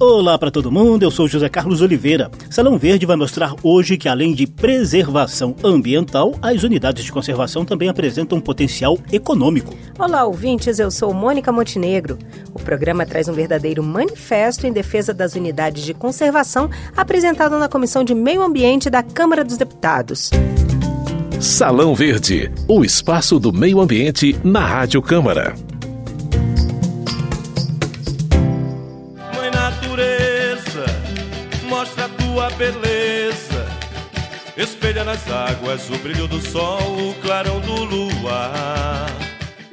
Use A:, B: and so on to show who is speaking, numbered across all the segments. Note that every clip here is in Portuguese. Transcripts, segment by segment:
A: Olá para todo mundo, eu sou José Carlos Oliveira. Salão Verde vai mostrar hoje que, além de preservação ambiental, as unidades de conservação também apresentam um potencial econômico.
B: Olá, ouvintes, eu sou Mônica Montenegro. O programa traz um verdadeiro manifesto em defesa das unidades de conservação apresentado na Comissão de Meio Ambiente da Câmara dos Deputados.
C: Salão Verde, o espaço do meio ambiente na Rádio Câmara.
D: Beleza. Espelha nas águas o brilho do sol, o clarão do luar.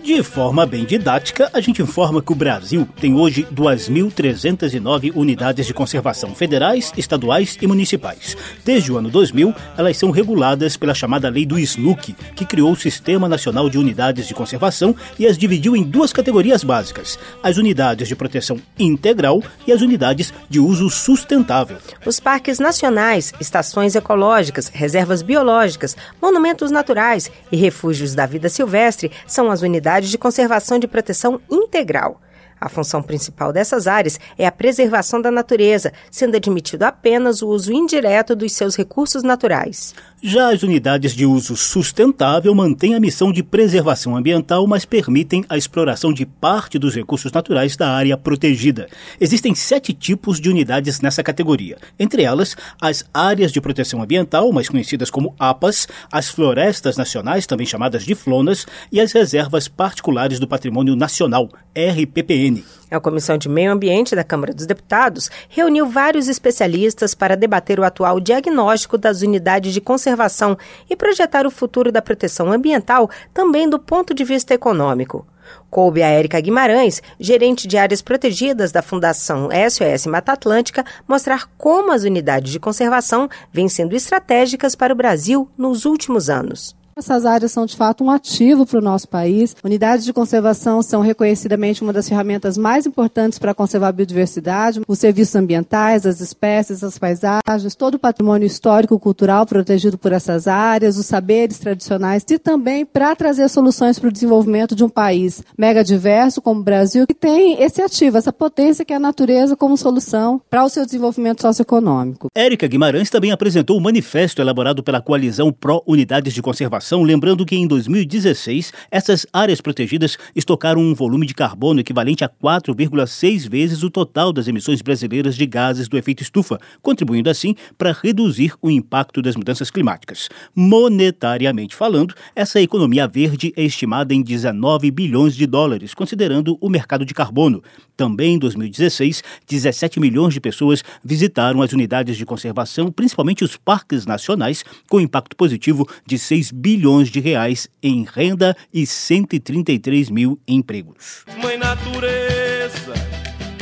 A: De forma bem didática, a gente informa que o Brasil tem hoje 2.309 unidades de conservação federais, estaduais e municipais. Desde o ano 2000, elas são reguladas pela chamada Lei do SNUC, que criou o Sistema Nacional de Unidades de Conservação e as dividiu em duas categorias básicas: as unidades de proteção integral e as unidades de uso sustentável.
B: Os parques nacionais, estações ecológicas, reservas biológicas, monumentos naturais e refúgios da vida silvestre são as unidades de conservação de proteção integral. A função principal dessas áreas é a preservação da natureza, sendo admitido apenas o uso indireto dos seus recursos naturais.
A: Já as unidades de uso sustentável mantêm a missão de preservação ambiental, mas permitem a exploração de parte dos recursos naturais da área protegida. Existem sete tipos de unidades nessa categoria, entre elas as áreas de proteção ambiental, mais conhecidas como APAS, as florestas nacionais, também chamadas de flonas, e as reservas particulares do patrimônio nacional, RPPN.
B: A Comissão de Meio Ambiente da Câmara dos Deputados reuniu vários especialistas para debater o atual diagnóstico das unidades de conservação e projetar o futuro da proteção ambiental também do ponto de vista econômico. Coube a Érica Guimarães, gerente de áreas protegidas da Fundação SOS Mata Atlântica, mostrar como as unidades de conservação vêm sendo estratégicas para o Brasil nos últimos anos.
E: Essas áreas são de fato um ativo para o nosso país. Unidades de conservação são reconhecidamente uma das ferramentas mais importantes para conservar a biodiversidade, os serviços ambientais, as espécies, as paisagens, todo o patrimônio histórico cultural protegido por essas áreas, os saberes tradicionais e também para trazer soluções para o desenvolvimento de um país mega diverso como o Brasil, que tem esse ativo, essa potência que é a natureza como solução para o seu desenvolvimento socioeconômico.
A: Érica Guimarães também apresentou o um manifesto elaborado pela coalizão Pró Unidades de Conservação lembrando que em 2016 essas áreas protegidas estocaram um volume de carbono equivalente a 4,6 vezes o total das emissões brasileiras de gases do efeito estufa, contribuindo assim para reduzir o impacto das mudanças climáticas. Monetariamente falando, essa economia verde é estimada em 19 bilhões de dólares, considerando o mercado de carbono. Também em 2016, 17 milhões de pessoas visitaram as unidades de conservação, principalmente os parques nacionais, com impacto positivo de 6 bilhões bilhões de reais em renda e 133 mil empregos.
D: Mãe natureza,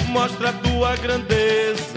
D: mostra a tua grandeza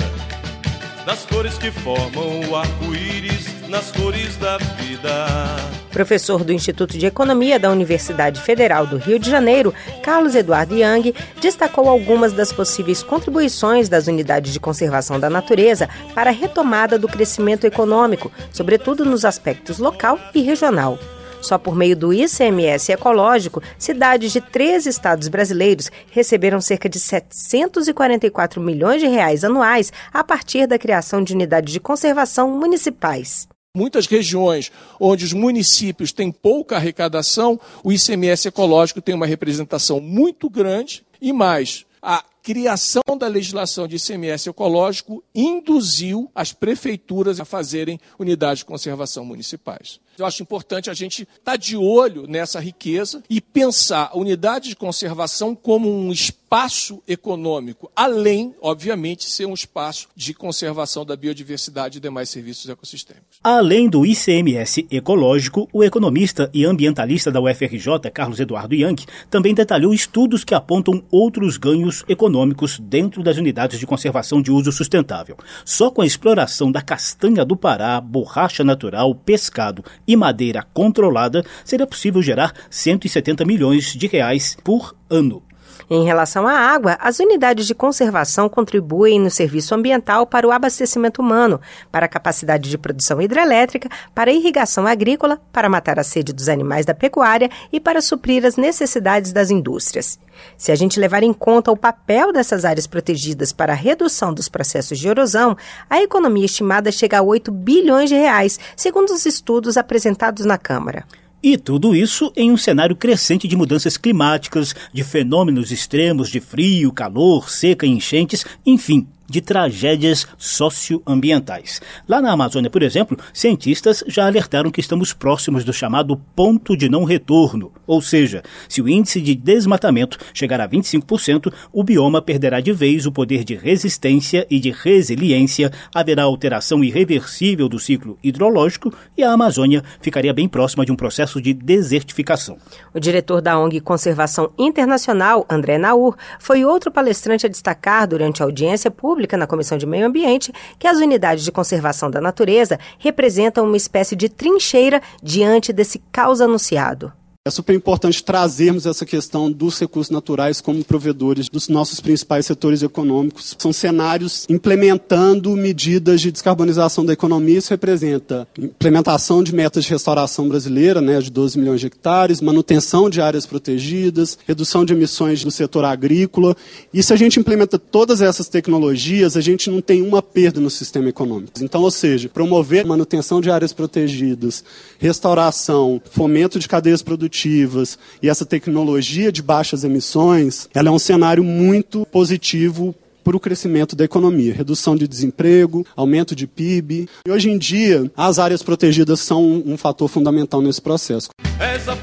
D: nas cores que formam o arco-íris, nas cores da vida.
B: Professor do Instituto de Economia da Universidade Federal do Rio de Janeiro, Carlos Eduardo Yang, destacou algumas das possíveis contribuições das unidades de conservação da natureza para a retomada do crescimento econômico, sobretudo nos aspectos local e regional. Só por meio do ICMS ecológico, cidades de três estados brasileiros receberam cerca de 744 milhões de reais anuais a partir da criação de unidades de conservação municipais.
F: Muitas regiões onde os municípios têm pouca arrecadação, o ICMS ecológico tem uma representação muito grande e mais, a criação da legislação de ICMS ecológico induziu as prefeituras a fazerem unidades de conservação municipais. Eu acho importante a gente estar tá de olho nessa riqueza e pensar a unidade de conservação como um espaço econômico, além, obviamente, ser um espaço de conservação da biodiversidade e demais serviços ecossistêmicos.
A: Além do ICMS ecológico, o economista e ambientalista da UFRJ, Carlos Eduardo Yankee, também detalhou estudos que apontam outros ganhos econômicos dentro das unidades de conservação de uso sustentável. Só com a exploração da castanha do Pará, borracha natural, pescado e madeira controlada, seria possível gerar 170 milhões de reais por ano.
B: Em relação à água, as unidades de conservação contribuem no serviço ambiental para o abastecimento humano, para a capacidade de produção hidrelétrica, para a irrigação agrícola, para matar a sede dos animais da pecuária e para suprir as necessidades das indústrias. Se a gente levar em conta o papel dessas áreas protegidas para a redução dos processos de erosão, a economia estimada chega a 8 bilhões de reais, segundo os estudos apresentados na Câmara.
A: E tudo isso em um cenário crescente de mudanças climáticas, de fenômenos extremos de frio, calor, seca e enchentes, enfim, de tragédias socioambientais. Lá na Amazônia, por exemplo, cientistas já alertaram que estamos próximos do chamado ponto de não retorno, ou seja, se o índice de desmatamento chegar a 25%, o bioma perderá de vez o poder de resistência e de resiliência, haverá alteração irreversível do ciclo hidrológico e a Amazônia ficaria bem próxima de um processo de desertificação.
B: O diretor da ONG Conservação Internacional, André Naur, foi outro palestrante a destacar durante a audiência pública Pública, na Comissão de Meio Ambiente, que as unidades de conservação da natureza representam uma espécie de trincheira diante desse caos anunciado.
G: É super importante trazermos essa questão dos recursos naturais como provedores dos nossos principais setores econômicos. São cenários implementando medidas de descarbonização da economia. Isso representa implementação de metas de restauração brasileira, né, de 12 milhões de hectares, manutenção de áreas protegidas, redução de emissões do setor agrícola. E se a gente implementa todas essas tecnologias, a gente não tem uma perda no sistema econômico. Então, ou seja, promover manutenção de áreas protegidas, restauração, fomento de cadeias produtivas, produtivas e essa tecnologia de baixas emissões, ela é um cenário muito positivo para o crescimento da economia, redução de desemprego, aumento de PIB. E hoje em dia, as áreas protegidas são um fator fundamental nesse processo.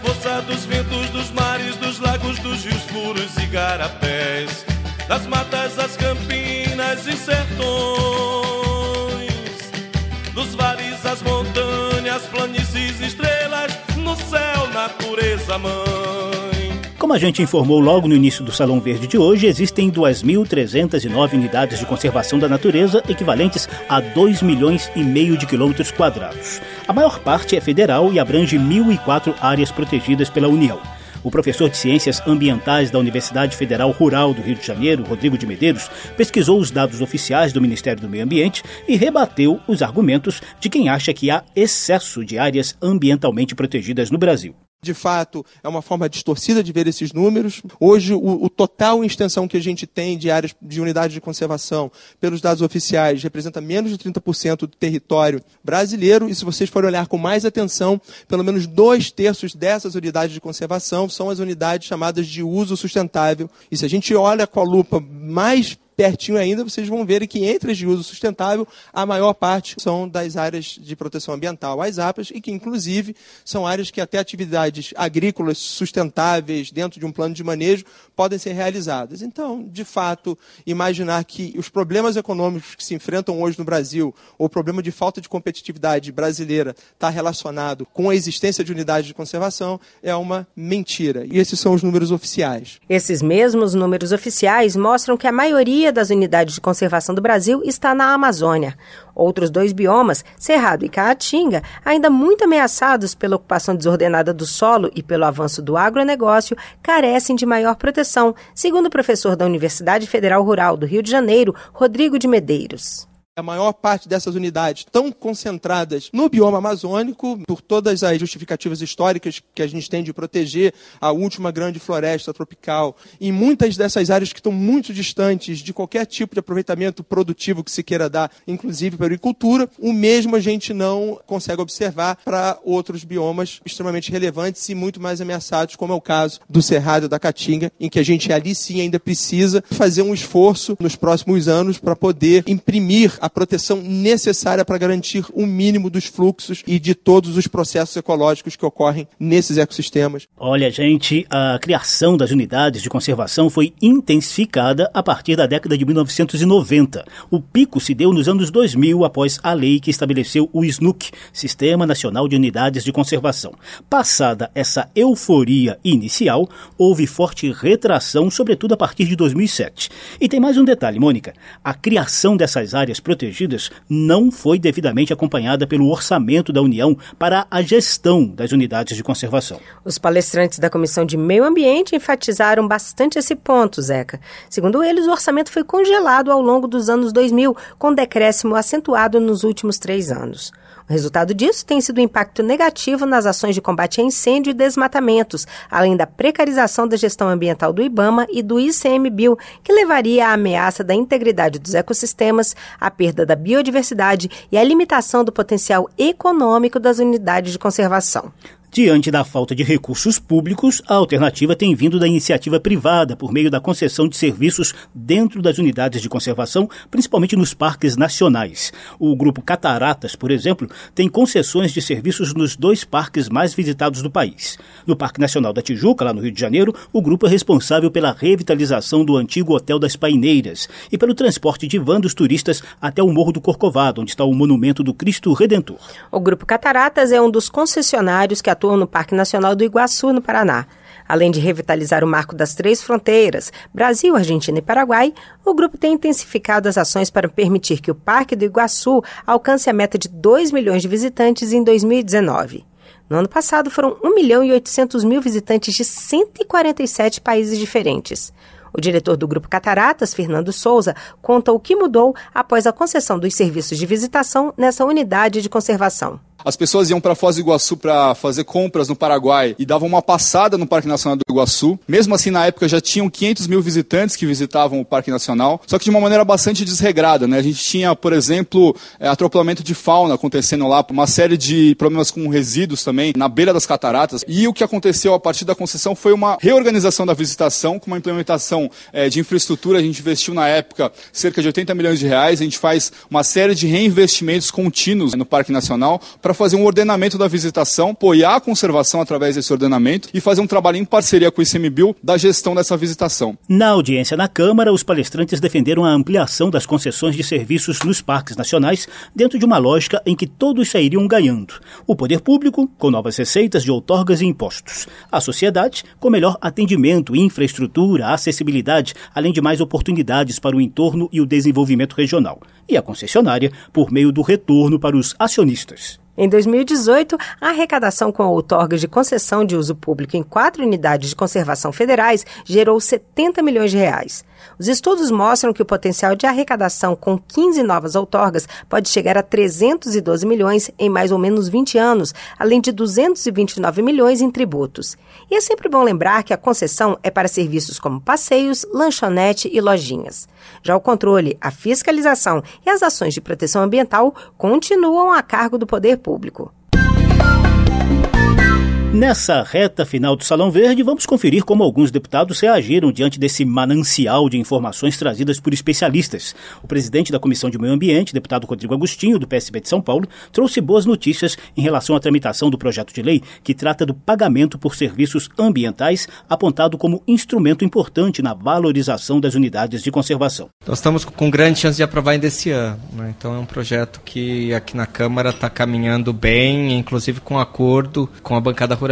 D: Força dos ventos, dos mares, dos lagos, dos rios e garapés, das matas,
A: Como a gente informou logo no início do Salão Verde de hoje, existem 2.309 unidades de conservação da natureza, equivalentes a 2 milhões e meio de quilômetros quadrados. A maior parte é federal e abrange 1.004 áreas protegidas pela União. O professor de Ciências Ambientais da Universidade Federal Rural do Rio de Janeiro, Rodrigo de Medeiros, pesquisou os dados oficiais do Ministério do Meio Ambiente e rebateu os argumentos de quem acha que há excesso de áreas ambientalmente protegidas no Brasil
H: de fato, é uma forma distorcida de ver esses números. Hoje, o, o, total em extensão que a gente tem de áreas de unidades de conservação, pelos dados oficiais, representa menos de 30% do território brasileiro. E se vocês forem olhar com mais atenção, pelo menos dois terços dessas unidades de conservação são as unidades chamadas de uso sustentável. E se a gente olha com a lupa mais pertinho ainda, vocês vão ver que entre as de uso sustentável, a maior parte são das áreas de proteção ambiental, as APAs, e que, inclusive, são áreas que até atividades agrícolas sustentáveis, dentro de um plano de manejo, podem ser realizadas. Então, de fato, imaginar que os problemas econômicos que se enfrentam hoje no Brasil, ou o problema de falta de competitividade brasileira, está relacionado com a existência de unidades de conservação, é uma mentira. E esses são os números oficiais.
B: Esses mesmos números oficiais mostram que a maioria maioria das unidades de conservação do Brasil está na Amazônia. Outros dois biomas, Cerrado e Caatinga, ainda muito ameaçados pela ocupação desordenada do solo e pelo avanço do agronegócio, carecem de maior proteção, segundo o professor da Universidade Federal Rural do Rio de Janeiro, Rodrigo de Medeiros.
H: A maior parte dessas unidades estão concentradas no bioma amazônico, por todas as justificativas históricas que a gente tem de proteger a última grande floresta tropical. Em muitas dessas áreas que estão muito distantes de qualquer tipo de aproveitamento produtivo que se queira dar, inclusive para a agricultura, o mesmo a gente não consegue observar para outros biomas extremamente relevantes e muito mais ameaçados, como é o caso do Cerrado da Caatinga, em que a gente ali sim ainda precisa fazer um esforço nos próximos anos para poder imprimir a proteção necessária para garantir o mínimo dos fluxos e de todos os processos ecológicos que ocorrem nesses ecossistemas.
A: Olha, gente, a criação das unidades de conservação foi intensificada a partir da década de 1990. O pico se deu nos anos 2000 após a lei que estabeleceu o SNUC, Sistema Nacional de Unidades de Conservação. Passada essa euforia inicial, houve forte retração, sobretudo a partir de 2007. E tem mais um detalhe, Mônica: a criação dessas áreas protegidas não foi devidamente acompanhada pelo orçamento da União para a gestão das unidades de conservação.
B: Os palestrantes da Comissão de Meio Ambiente enfatizaram bastante esse ponto, Zeca. Segundo eles, o orçamento foi congelado ao longo dos anos 2000, com decréscimo acentuado nos últimos três anos. O resultado disso tem sido o um impacto negativo nas ações de combate a incêndio e desmatamentos, além da precarização da gestão ambiental do IBAMA e do ICMBio, que levaria à ameaça da integridade dos ecossistemas, à perda da biodiversidade e à limitação do potencial econômico das unidades de conservação.
A: Diante da falta de recursos públicos, a alternativa tem vindo da iniciativa privada por meio da concessão de serviços dentro das unidades de conservação, principalmente nos parques nacionais. O grupo Cataratas, por exemplo, tem concessões de serviços nos dois parques mais visitados do país. No Parque Nacional da Tijuca, lá no Rio de Janeiro, o grupo é responsável pela revitalização do antigo Hotel das Paineiras e pelo transporte de van dos turistas até o Morro do Corcovado, onde está o monumento do Cristo Redentor.
B: O grupo Cataratas é um dos concessionários que atua no Parque Nacional do Iguaçu, no Paraná. Além de revitalizar o marco das três fronteiras, Brasil, Argentina e Paraguai, o grupo tem intensificado as ações para permitir que o Parque do Iguaçu alcance a meta de 2 milhões de visitantes em 2019. No ano passado, foram 1 milhão e 800 mil visitantes de 147 países diferentes. O diretor do Grupo Cataratas, Fernando Souza, conta o que mudou após a concessão dos serviços de visitação nessa unidade de conservação.
I: As pessoas iam para Foz do Iguaçu para fazer compras no Paraguai e davam uma passada no Parque Nacional do Iguaçu. Mesmo assim, na época já tinham 500 mil visitantes que visitavam o Parque Nacional, só que de uma maneira bastante desregrada. Né? A gente tinha, por exemplo, é, atropelamento de fauna acontecendo lá, uma série de problemas com resíduos também na beira das cataratas. E o que aconteceu a partir da concessão foi uma reorganização da visitação, com uma implementação é, de infraestrutura. A gente investiu na época cerca de 80 milhões de reais. A gente faz uma série de reinvestimentos contínuos no Parque Nacional para para fazer um ordenamento da visitação, apoiar a conservação através desse ordenamento e fazer um trabalho em parceria com o ICMBio da gestão dessa visitação.
A: Na audiência na Câmara, os palestrantes defenderam a ampliação das concessões de serviços nos parques nacionais dentro de uma lógica em que todos sairiam ganhando. O poder público, com novas receitas de outorgas e impostos. A sociedade, com melhor atendimento, infraestrutura, acessibilidade, além de mais oportunidades para o entorno e o desenvolvimento regional. E a concessionária, por meio do retorno para os acionistas.
B: Em 2018, a arrecadação com outorgas de concessão de uso público em quatro unidades de conservação federais gerou 70 milhões de reais. Os estudos mostram que o potencial de arrecadação com 15 novas outorgas pode chegar a 312 milhões em mais ou menos 20 anos, além de 229 milhões em tributos. E é sempre bom lembrar que a concessão é para serviços como passeios, lanchonete e lojinhas. Já o controle, a fiscalização e as ações de proteção ambiental continuam a cargo do poder público.
A: Nessa reta final do Salão Verde, vamos conferir como alguns deputados reagiram diante desse manancial de informações trazidas por especialistas. O presidente da Comissão de Meio Ambiente, deputado Rodrigo Agostinho, do PSB de São Paulo, trouxe boas notícias em relação à tramitação do projeto de lei que trata do pagamento por serviços ambientais, apontado como instrumento importante na valorização das unidades de conservação.
J: Nós estamos com grande chance de aprovar ainda esse ano. Né? Então é um projeto que aqui na Câmara está caminhando bem, inclusive com acordo com a bancada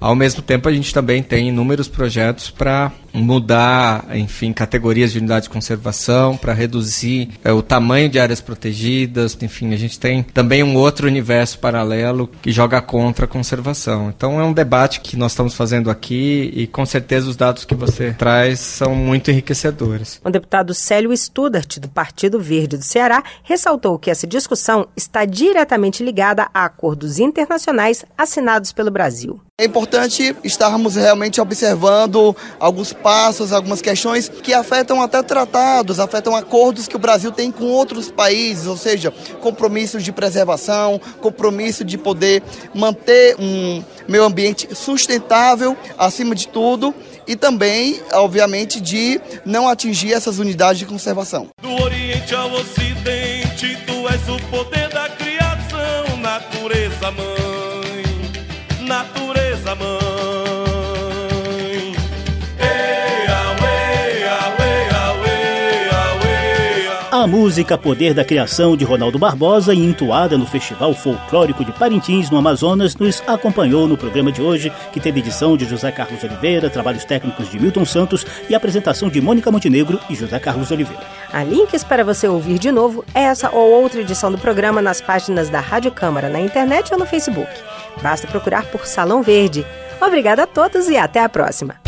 J: Ao mesmo tempo, a gente também tem inúmeros projetos para mudar, enfim, categorias de unidade de conservação, para reduzir é, o tamanho de áreas protegidas. Enfim, a gente tem também um outro universo paralelo que joga contra a conservação. Então é um debate que nós estamos fazendo aqui e com certeza os dados que você traz são muito enriquecedores.
B: O deputado Célio Studart, do Partido Verde do Ceará, ressaltou que essa discussão está diretamente ligada a acordos internacionais assinados pelo Brasil.
K: É importante estarmos realmente observando alguns passos, algumas questões que afetam até tratados, afetam acordos que o Brasil tem com outros países, ou seja, compromissos de preservação, compromisso de poder manter um meio ambiente sustentável acima de tudo e também, obviamente, de não atingir essas unidades de conservação.
D: Do Oriente ao Ocidente, tu és o poder da criação, natureza mãe,
A: A música Poder da Criação de Ronaldo Barbosa entoada no Festival Folclórico de Parintins, no Amazonas, nos acompanhou no programa de hoje, que teve edição de José Carlos Oliveira, trabalhos técnicos de Milton Santos e apresentação de Mônica Montenegro e José Carlos Oliveira.
B: Há links para você ouvir de novo essa ou outra edição do programa nas páginas da Rádio Câmara na internet ou no Facebook. Basta procurar por Salão Verde. Obrigada a todos e até a próxima.